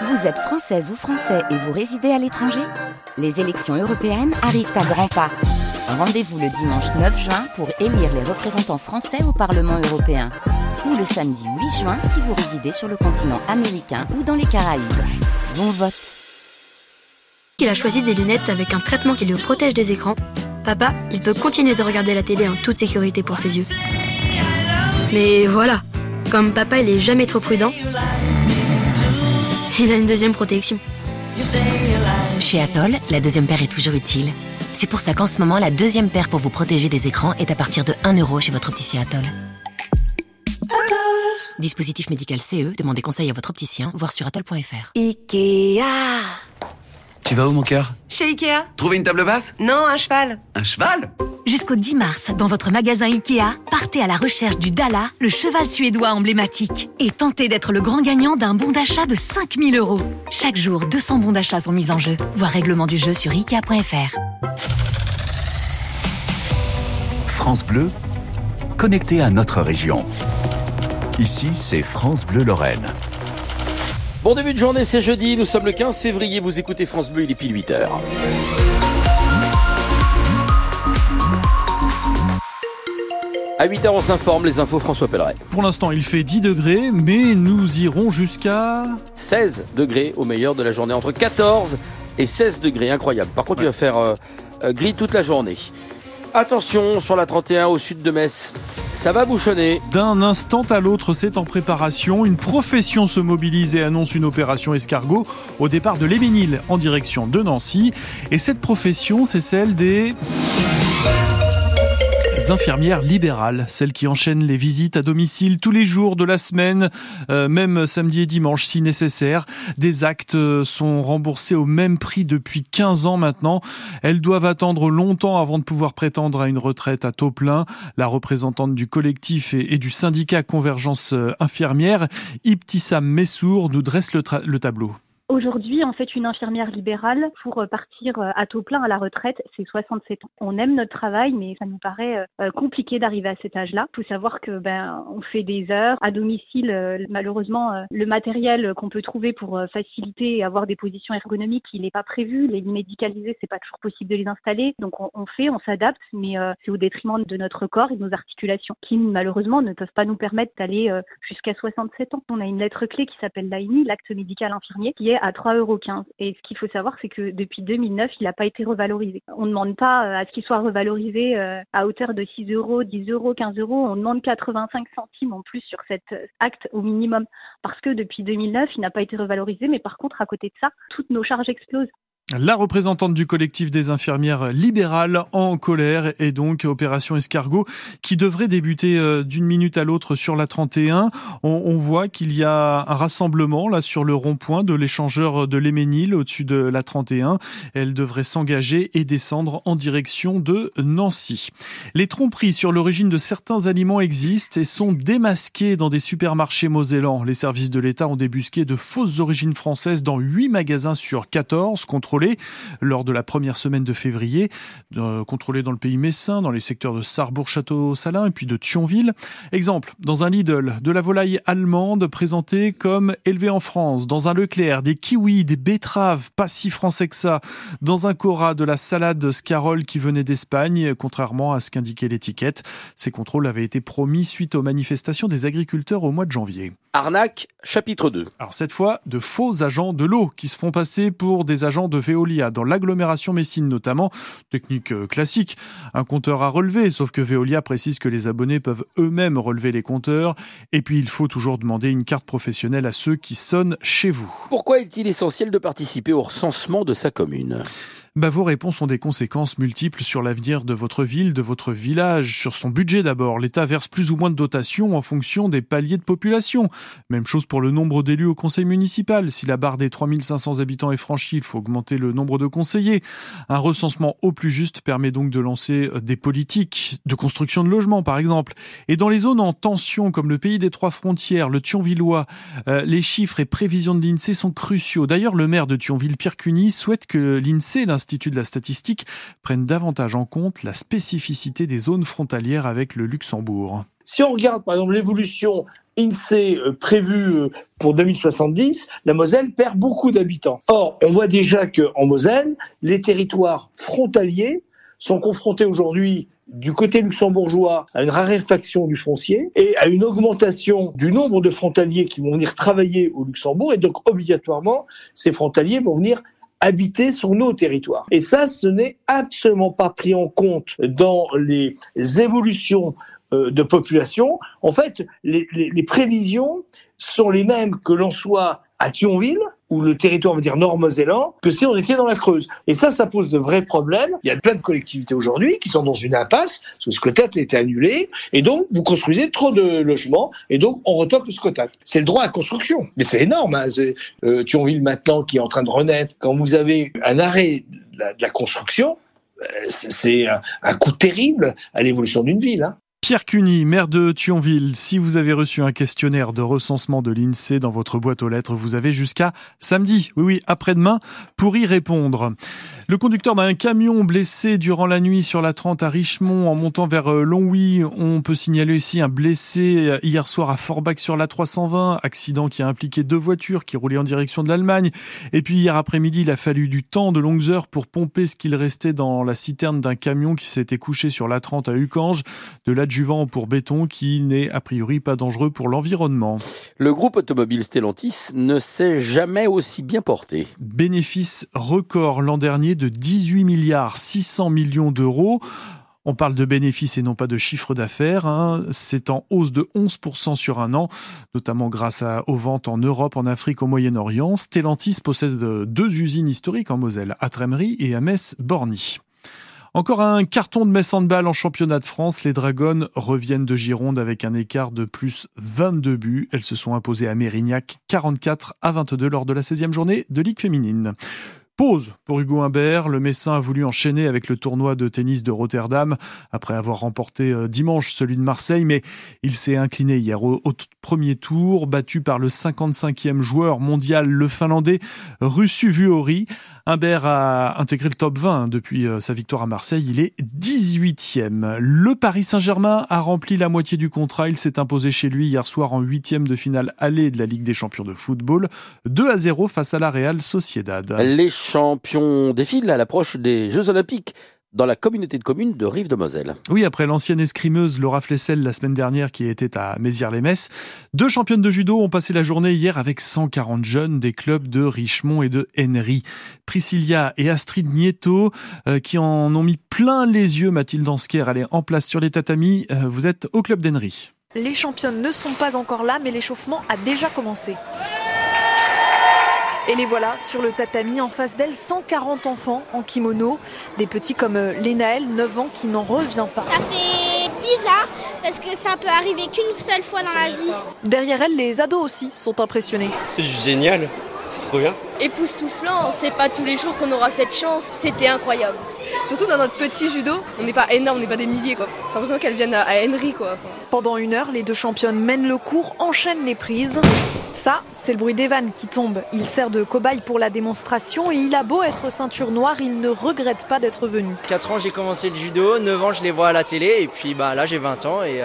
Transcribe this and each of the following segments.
Vous êtes française ou français et vous résidez à l'étranger Les élections européennes arrivent à grands pas. Rendez-vous le dimanche 9 juin pour élire les représentants français au Parlement européen. Ou le samedi 8 juin si vous résidez sur le continent américain ou dans les Caraïbes. Bon vote Il a choisi des lunettes avec un traitement qui le protège des écrans. Papa, il peut continuer de regarder la télé en toute sécurité pour ses yeux. Mais voilà, comme papa il est jamais trop prudent, il a une deuxième protection. Chez Atoll, la deuxième paire est toujours utile. C'est pour ça qu'en ce moment, la deuxième paire pour vous protéger des écrans est à partir de 1 euro chez votre opticien Atoll. Dispositif médical CE, demandez conseil à votre opticien, voir sur atoll.fr. Ikea Tu vas où mon cœur? Chez Ikea Trouver une table basse? Non, un cheval. Un cheval? Jusqu'au 10 mars, dans votre magasin Ikea, partez à la recherche du Dala, le cheval suédois emblématique, et tentez d'être le grand gagnant d'un bon d'achat de 5000 euros. Chaque jour, 200 bons d'achat sont mis en jeu. Voir règlement du jeu sur Ikea.fr. France Bleu, connecté à notre région. Ici, c'est France Bleu Lorraine. Bon début de journée, c'est jeudi, nous sommes le 15 février, vous écoutez France Bleu, il est pile 8 À 8h, on s'informe, les infos François Pelleret. Pour l'instant, il fait 10 degrés, mais nous irons jusqu'à 16 degrés au meilleur de la journée, entre 14 et 16 degrés, incroyable. Par contre, il va faire euh, euh, gris toute la journée. Attention, sur la 31 au sud de Metz, ça va bouchonner. D'un instant à l'autre, c'est en préparation. Une profession se mobilise et annonce une opération escargot au départ de l'Éménil en direction de Nancy. Et cette profession, c'est celle des infirmières libérales, celles qui enchaînent les visites à domicile tous les jours de la semaine, euh, même samedi et dimanche si nécessaire. Des actes euh, sont remboursés au même prix depuis 15 ans maintenant. Elles doivent attendre longtemps avant de pouvoir prétendre à une retraite à taux plein. La représentante du collectif et, du syndicat Convergence euh, infirmière, Ibtissam Messour, nous dresse le tableau. Aujourd'hui, en fait, une infirmière libérale, pour euh, partir euh, à taux plein à la retraite, c'est 67 ans. On aime notre travail, mais ça nous paraît euh, compliqué d'arriver à cet âge-là. Il faut savoir que ben, on fait des heures à domicile. Malheureusement, le matériel qu'on peut trouver pour faciliter et avoir des positions ergonomiques, il n'est pas prévu. Les médicalisés, c'est pas toujours possible de les installer. Donc on, on fait, on s'adapte, mais c'est au détriment de notre corps et de nos articulations, qui malheureusement ne peuvent pas nous permettre d'aller jusqu'à 67 ans. On a une lettre clé qui s'appelle l'AINI, l'acte médical infirmier, qui est à 3,15 euros. Et ce qu'il faut savoir, c'est que depuis 2009, il n'a pas été revalorisé. On ne demande pas euh, à ce qu'il soit revalorisé euh, à hauteur de 6 euros, 10 euros, 15 euros. On demande 85 centimes en plus sur cet euh, acte au minimum. Parce que depuis 2009, il n'a pas été revalorisé. Mais par contre, à côté de ça, toutes nos charges explosent. La représentante du collectif des infirmières libérales en colère et donc Opération Escargot qui devrait débuter euh, d'une minute à l'autre sur la 31. On, voit qu'il y a un rassemblement là sur le rond-point de l'échangeur de l'Éménil au-dessus de la 31. Elle devrait s'engager et descendre en direction de Nancy. Les tromperies sur l'origine de certains aliments existent et sont démasquées dans des supermarchés mosellans. Les services de l'État ont débusqué de fausses origines françaises dans 8 magasins sur 14 contrôlés lors de la première semaine de février, euh, contrôlés dans le pays messin, dans les secteurs de Sarrebourg-Château-Salin et puis de Thionville. Exemple, dans un Lidl, de la volaille allemande présentée comme élevée en France, dans un Leclerc, des kiwis, des betteraves, pas si français que ça, dans un Cora, de la salade Scarole qui venait d'Espagne, contrairement à ce qu'indiquait l'étiquette. Ces contrôles avaient été promis suite aux manifestations des agriculteurs au mois de janvier. Arnaque, chapitre 2. Alors cette fois, de faux agents de l'eau qui se font passer pour des agents de Veolia, dans l'agglomération Messine notamment. Technique euh, classique, un compteur à relever, sauf que Veolia précise que les abonnés peuvent eux-mêmes relever les compteurs. Et puis il faut toujours demander une carte professionnelle à ceux qui sonnent chez vous. Pourquoi est-il essentiel de participer au recensement de sa commune? Bah, vos réponses ont des conséquences multiples sur l'avenir de votre ville, de votre village, sur son budget d'abord. L'État verse plus ou moins de dotations en fonction des paliers de population. Même chose pour le nombre d'élus au conseil municipal. Si la barre des 3500 habitants est franchie, il faut augmenter le nombre de conseillers. Un recensement au plus juste permet donc de lancer euh, des politiques de construction de logements, par exemple. Et dans les zones en tension, comme le pays des trois frontières, le Thionvillois, euh, les chiffres et prévisions de l'INSEE sont cruciaux. D'ailleurs, le maire de Thionville, Pierre Cuny, souhaite que l'INSEE, l'Institut de la statistique, prenne davantage en compte la spécificité des zones frontalières avec le Luxembourg. Si on regarde par exemple l'évolution INSEE euh, prévu euh, pour 2070, la Moselle perd beaucoup d'habitants. Or, on voit déjà que en Moselle, les territoires frontaliers sont confrontés aujourd'hui du côté luxembourgeois à une raréfaction du foncier et à une augmentation du nombre de frontaliers qui vont venir travailler au Luxembourg et donc obligatoirement ces frontaliers vont venir habiter sur nos territoires. Et ça, ce n'est absolument pas pris en compte dans les évolutions euh, de population. En fait, les, les, les prévisions sont les mêmes que l'on soit à Thionville, où le territoire veut dire nord-mosellan, que si on était dans la Creuse. Et ça, ça pose de vrais problèmes. Il y a plein de collectivités aujourd'hui qui sont dans une impasse, parce que ce quota a été annulé, et donc vous construisez trop de logements, et donc on retoque le quota. C'est le droit à construction. Mais c'est énorme. Hein. Euh, Thionville maintenant qui est en train de renaître, quand vous avez un arrêt de la, construction, euh, c'est un, un coup terrible à l'évolution d'une ville. Hein. Pierre Cuny, maire de Thionville, si vous avez reçu un questionnaire de recensement de l'INSEE dans votre boîte aux lettres, vous avez jusqu'à samedi, oui oui, après-demain, pour y répondre. Le conducteur d'un camion blessé durant la nuit sur la 30 à Richemont en montant vers Longwy. On peut signaler aussi un blessé hier soir à Forbach sur la 320. Accident qui a impliqué deux voitures qui roulaient en direction de l'Allemagne. Et puis hier après-midi, il a fallu du temps, de longues heures pour pomper ce qu'il restait dans la citerne d'un camion qui s'était couché sur la 30 à Ucange. De l'adjuvant pour béton qui n'est a priori pas dangereux pour l'environnement. Le groupe automobile Stellantis ne s'est jamais aussi bien porté. Bénéfice record l'an dernier de 18 milliards 600 millions d'euros. On parle de bénéfices et non pas de chiffre d'affaires. Hein. C'est en hausse de 11% sur un an, notamment grâce à, aux ventes en Europe, en Afrique, au Moyen-Orient. Stellantis possède deux usines historiques en Moselle, à Trémery et à Metz-Borny. Encore un carton de Metz Handball en championnat de France. Les Dragons reviennent de Gironde avec un écart de plus 22 buts. Elles se sont imposées à Mérignac 44 à 22 lors de la 16e journée de Ligue féminine. Pause pour Hugo Humbert. Le Messin a voulu enchaîner avec le tournoi de tennis de Rotterdam après avoir remporté dimanche celui de Marseille, mais il s'est incliné hier au, premier tour, battu par le 55e joueur mondial, le Finlandais Russu Vuori. Humbert a intégré le top 20 depuis sa victoire à Marseille. Il est 18e. Le Paris Saint-Germain a rempli la moitié du contrat. Il s'est imposé chez lui hier soir en huitième de finale allée de la Ligue des champions de football. 2 à 0 face à la Real Sociedad. Champions défilent à l'approche des Jeux Olympiques dans la communauté de communes de Rive-de-Moselle. Oui, après l'ancienne escrimeuse Laura Flessel la semaine dernière qui était à Mézières-les-Messes, deux championnes de judo ont passé la journée hier avec 140 jeunes des clubs de Richemont et de Henry. Priscilla et Astrid Nieto euh, qui en ont mis plein les yeux, Mathilde Ansker, elle est en place sur les tatamis. Euh, vous êtes au club d'Henry. Les championnes ne sont pas encore là, mais l'échauffement a déjà commencé. Et les voilà sur le tatami en face d'elle, 140 enfants en kimono, des petits comme Lénaël, 9 ans, qui n'en revient pas. Ça fait bizarre parce que ça peut arriver qu'une seule fois dans la vie. Derrière elle, les ados aussi sont impressionnés. C'est génial, c'est trop bien. Époustouflant, c'est pas tous les jours qu'on aura cette chance, c'était incroyable. Surtout dans notre petit judo, on n'est pas énorme, on n'est pas des milliers quoi. C'est l'impression qu'elles viennent à Henry quoi. Pendant une heure, les deux championnes mènent le cours, enchaînent les prises. Ça, c'est le bruit des vannes qui tombe. Il sert de cobaye pour la démonstration et il a beau être ceinture noire, il ne regrette pas d'être venu. 4 ans, j'ai commencé le judo, 9 ans, je les vois à la télé et puis bah là, j'ai 20 ans et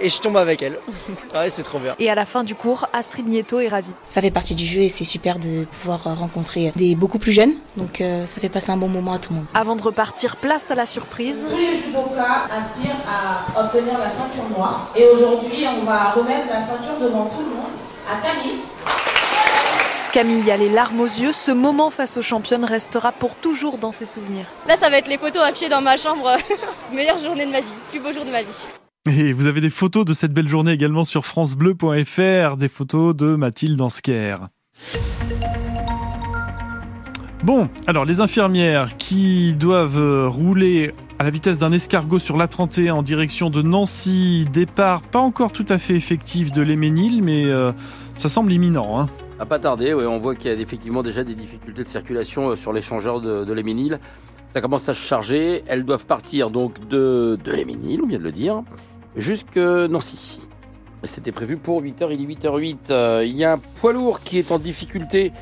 et je tombe avec elle. ouais, c'est trop bien. Et à la fin du cours, Astrid Nieto est ravie. Ça fait partie du jeu et c'est super de pouvoir rencontrer des beaucoup plus jeunes. Donc euh, ça fait passer un bon moment à tout le monde. Avant de repartir, place à la surprise. Tous les judokas aspirent à obtenir la ceinture noire. Et aujourd'hui, on va remettre la ceinture devant tout le monde à Camille. Camille a les larmes aux yeux. Ce moment face aux championnes restera pour toujours dans ses souvenirs. Là, ça va être les photos à pied dans ma chambre. Meilleure journée de ma vie, plus beau jour de ma vie. Et vous avez des photos de cette belle journée également sur francebleu.fr, des photos de Mathilde Ansker. Bon, alors les infirmières qui doivent rouler à la vitesse d'un escargot sur l'A31 en direction de Nancy, départ pas encore tout à fait effectif de l'Héménil, mais euh, ça semble imminent. Hein. Pas tarder, on voit qu'il y a effectivement déjà des difficultés de circulation sur l'échangeur de, de. Ça commence à se charger. Elles doivent partir donc de, de on vient de le dire, jusque Nancy. C'était prévu pour 8h, il est 8h08. Euh, il y a un poids lourd qui est en difficulté,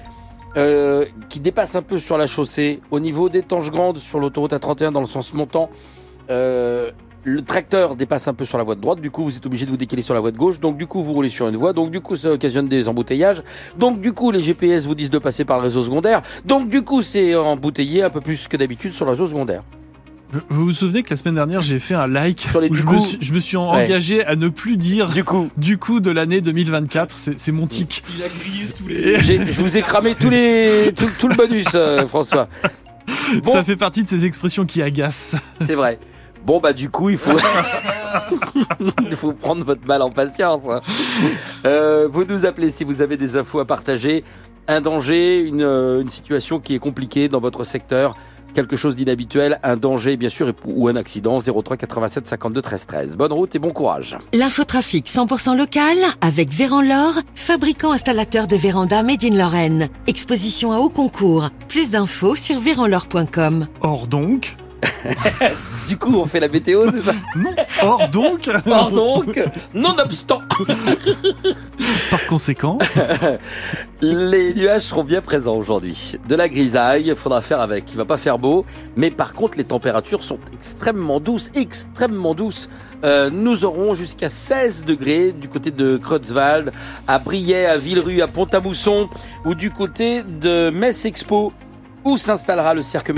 euh, qui dépasse un peu sur la chaussée, au niveau des Tanges Grandes, sur l'autoroute A31 dans le sens montant. Euh, le tracteur dépasse un peu sur la voie de droite, du coup vous êtes obligé de vous décaler sur la voie de gauche, donc du coup vous roulez sur une voie, donc du coup ça occasionne des embouteillages, donc du coup les GPS vous disent de passer par le réseau secondaire, donc du coup c'est embouteillé un peu plus que d'habitude sur le réseau secondaire. Vous vous souvenez que la semaine dernière, j'ai fait un like Sur les où je, coup. me suis, je me suis engagé à ne plus dire Du coup. du coup de l'année 2024. C'est mon tic. Il a grillé tous les. Je vous ai cramé tous les, tout, tout le bonus, euh, François. Bon. Ça fait partie de ces expressions qui agacent. C'est vrai. Bon bah du coup il faut il faut prendre votre mal en patience. hein. Euh, vous nous appelez si vous avez des infos à partager, un danger, une, euh, une situation qui est compliquée dans votre secteur, quelque chose d'inhabituel, un danger bien sûr ou un accident 03 87 52 13 13. Bonne route et bon courage. L'infotrafic 100% local avec Véran-Lor, fabricant installateur de véranda Made in Lorraine. Exposition à haut concours. Plus d'infos sur véranlor.com. Or donc, Du coup on fait la météo c'est ça or donc, Or donc, nonobstant par conséquent, Les nuages seront bien présents aujourd'hui. De la grisaille, il faudra faire avec. Il va pas faire beau, mais par contre, les températures sont extrêmement douces, extrêmement douces. Euh, nous aurons jusqu'à 16 degrés du côté de Creutzwald, à Briey, à Villerue, à Pont-à-Mousson, ou du côté de Metz Expo, où s'installera le cirque